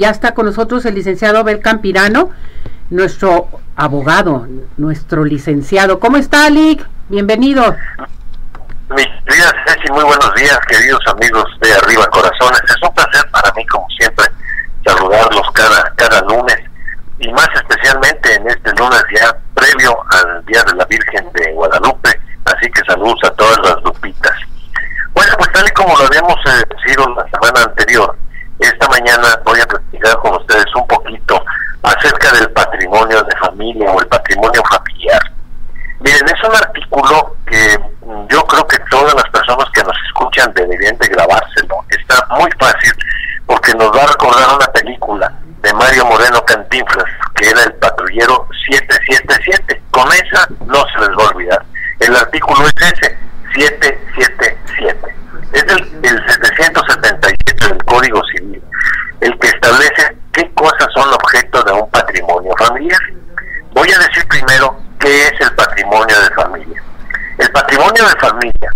Ya está con nosotros el licenciado Abel Campirano, nuestro abogado, nuestro licenciado. ¿Cómo está, Alic? Bienvenido. Mis días, Ceci, muy buenos días, queridos amigos de Arriba Corazones. Es un placer para mí, como siempre, saludarlos cada, cada lunes y más especialmente en este lunes ya previo al Día de la Virgen de Guadalupe. Así que saludos a todas las lupitas. Bueno, pues tal y como lo habíamos eh, decidido la semana anterior, esta mañana voy a platicar con ustedes un poquito acerca del patrimonio de familia o el patrimonio familiar. Miren, es un artículo que yo creo que todas las personas que nos escuchan deberían de grabárselo. Está muy fácil porque nos va a recordar una película de Mario Moreno Cantinflas, que era el patrullero 777. Con esa no se les va a olvidar. El artículo es ese, 777. Es el, el 777 del Código Civil, el que establece qué cosas son objeto de un patrimonio familiar. Voy a decir primero qué es el patrimonio de familia. El patrimonio de familia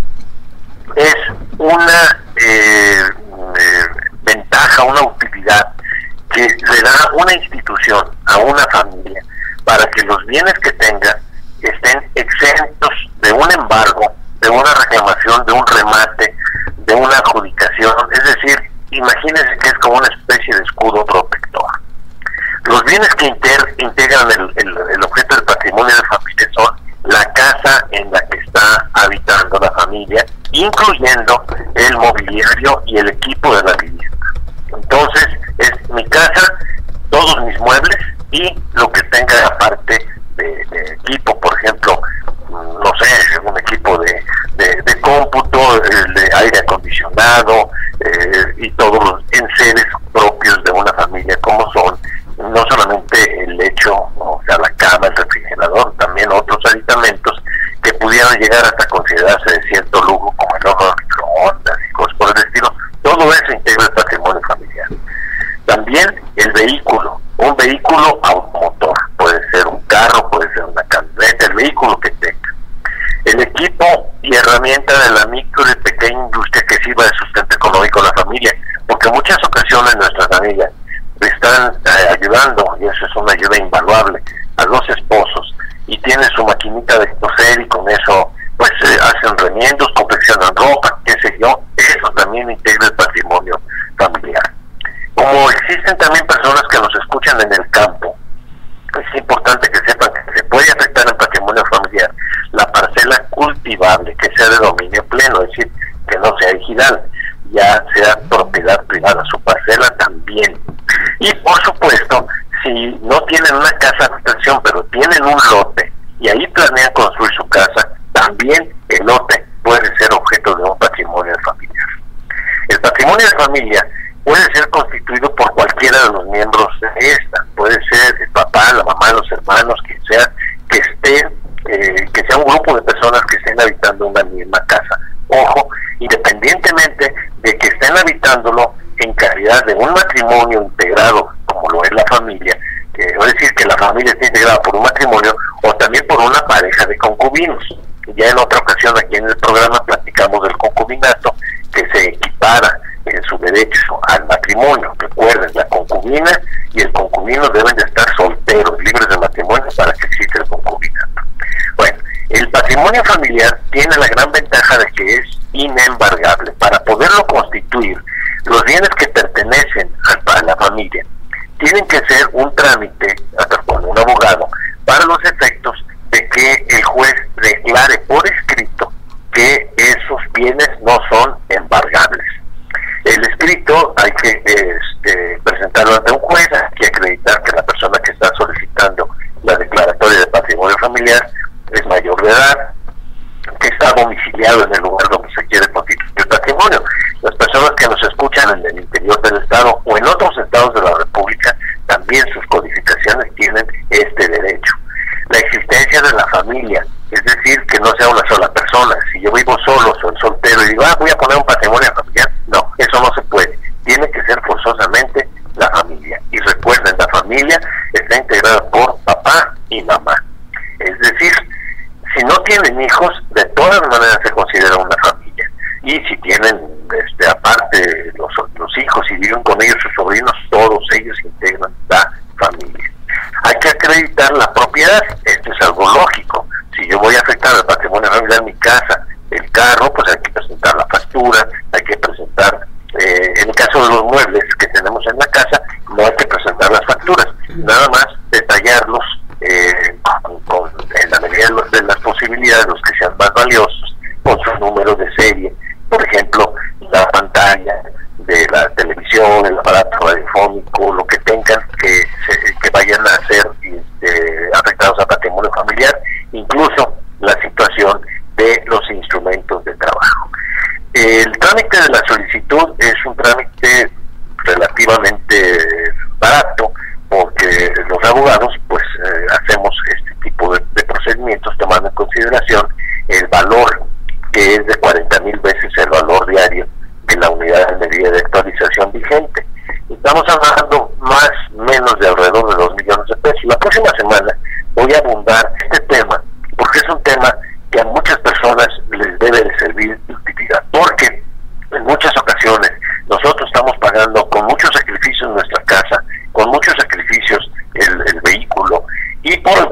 es una eh, eh, ventaja, una utilidad que le da una institución a una familia para que los bienes que tenga estén exentos de un embargo, de una reclamación, de un remate, de una adjudicación. Es decir, imagínense que es como una especie de escudo protector. Los bienes que integran el, objeto del patrimonio de familia son la casa en la que está habitando la familia, incluyendo el mobiliario y el equipo de la vivienda. Entonces, es mi casa, todos mis muebles y lo que tenga aparte de, equipo, por ejemplo, no sé, un equipo de, de, cómputo, de aire eh, y todos los enseres propios de una familia como son, no solamente el lecho, o sea, la cama, el refrigerador, también otros aditamentos que pudieran llegar hasta considerarse de cierto lujo como el horno de microondas y cosas por el estilo, todo eso integra el patrimonio familiar. También el vehículo, un vehículo automotor, puede ser un carro, puede ser una camioneta, el vehículo que tenga. El equipo y herramienta de la micro y pequeña industria que sirva de sustento económico a la familia, porque en muchas nuestras familias están eh, ayudando, y eso es una ayuda invaluable, a los esposos, y tienen su maquinita de coser y con eso pues eh, hacen remiendos, confeccionan ropa, qué sé yo, eso también integra el patrimonio familiar. Como existen también personas que nos escuchan en el campo, es importante que sepan que se puede afectar el patrimonio familiar la parcela cultivable, que sea de dominio pleno, es decir, que no sea digital, ya sea propiedad privada, su parcela también. Por supuesto, si no tienen una casa de habitación, pero tienen un lote y ahí planean construir su casa, también el lote puede ser objeto de un patrimonio familiar. El patrimonio de familia puede ser constituido por cualquiera de los miembros de esta, puede ser el papá, la mamá, los hermanos, quien sea, que esté, eh, que sea un grupo de personas que estén habitando una misma casa. Ojo, independientemente de que estén habitándolo en calidad de un matrimonio integrado, como lo es la familia, que es decir que la familia está integrada por un matrimonio o también por una pareja de concubinos. Ya en otra ocasión aquí en el programa platicamos del concubinato que se equipara en su derecho al matrimonio. Recuerden, la concubina y el concubino deben de estar solteros, libres de matrimonio para que exista el concubinato. Bueno, el patrimonio familiar tiene la gran ventaja de que es inembargable. Para poderlo constituir, los bienes que pertenecen a la familia tienen que ser un trámite con un abogado para los efectos de que juez declare por escrito que esos bienes no son embargables. El escrito hay que este, presentarlo ante un juez, hay que acreditar que la persona que está solicitando la declaratoria de patrimonio familiar es mayor de edad, que está domiciliado en el lugar donde se quiere constituir el patrimonio. Las personas que nos escuchan en el interior del Estado o en otros estados de la República, también sus codificaciones tienen este derecho. La existencia de la familia, es decir, que no sea una sola persona. Si yo vivo solo, soy soltero y digo, ah, voy a poner un patrimonio familiar, no, eso no se puede. Tiene que ser forzosamente la familia. Y recuerden, la familia está integrada por papá y mamá. Es decir, si no tienen hijos, de todas maneras se considera una familia. Y si tienen, este, aparte, este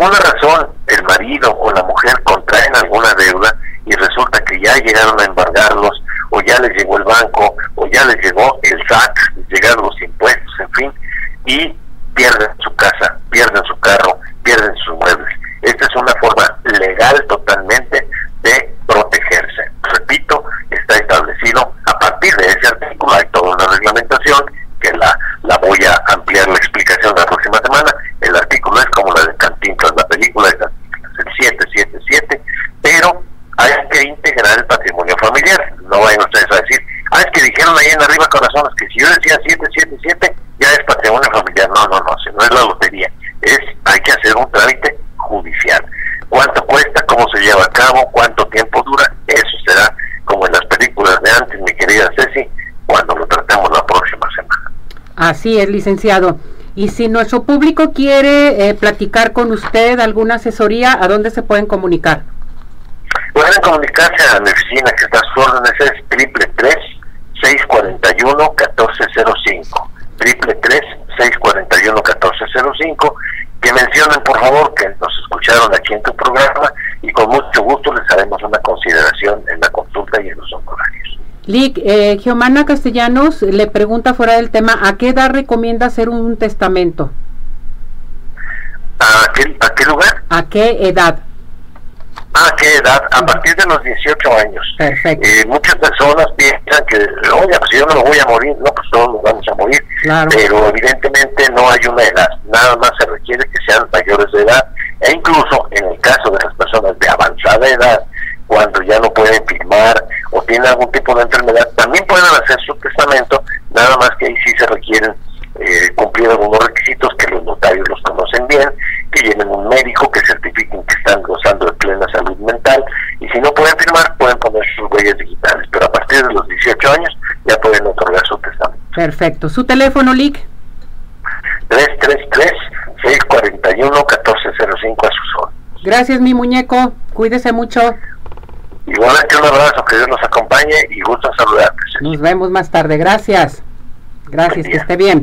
alguna razón el marido o la mujer contraen alguna deuda y resulta que ya llegaron a embargarlos o ya les llegó el banco o ya les llegó el SAT, llegaron los impuestos, en fin, y pierden su casa, pierden su carro, pierden sus muebles. Esta es una forma legal totalmente de protegerse. Repito, está establecido a partir de ese artículo, hay toda una reglamentación que la, la voy a ampliar la explicación la próxima semana. El artículo es como la de Cantinflas, la película de Cantinflas, el 777, pero hay que integrar el patrimonio familiar. No vayan ustedes a decir, ah, es que dijeron ahí en arriba corazones que si yo decía 777 ya es patrimonio familiar. No, no, no, si no es la lotería. Es, hay que hacer un trámite judicial. ¿Cuánto cuesta? ¿Cómo se lleva a cabo? ¿Cuánto tiempo dura? Eso será como en las películas de antes, mi querida Ceci, cuando lo tratemos la próxima semana. Así es, licenciado. Y si nuestro público quiere eh, platicar con usted alguna asesoría, ¿a dónde se pueden comunicar? Pueden comunicarse a mi oficina que está a sus órdenes, es triple tres 641 1405 triple tres 641 1405 que mencionen por favor que nos escucharon aquí en tu programa y con mucho gusto les haremos una consideración en la consulta y en los honorarios. Lick, eh, Geomana Castellanos le pregunta fuera del tema, ¿a qué edad recomienda hacer un testamento? ¿A qué, ¿A qué lugar? ¿A qué edad? ¿A qué edad? A partir de los 18 años. Perfecto. Eh, muchas personas piensan que, oye, pues yo no me voy a morir, no, pues todos nos vamos a morir. Claro. Pero evidentemente no hay una edad, nada más se requiere que sean mayores de edad e incluso en el caso de las personas de avanzada edad, cuando ya no pueden firmar o tienen algún tipo de enfermedad, también pueden hacer su testamento, nada más que ahí sí se requieren eh, cumplir algunos requisitos que los notarios los conocen bien, que lleven un médico que certifiquen que están gozando de plena salud mental y si no pueden firmar pueden poner sus huellas digitales, pero a partir de los 18 años ya pueden otorgar su testamento. Perfecto. ¿Su teléfono, Lick? 333-641-1405 a sus órdenes. Gracias, mi muñeco. Cuídese mucho. Igualmente un abrazo, que Dios nos acompañe y gusto saludarte. Nos vemos más tarde. Gracias. Gracias, que esté bien.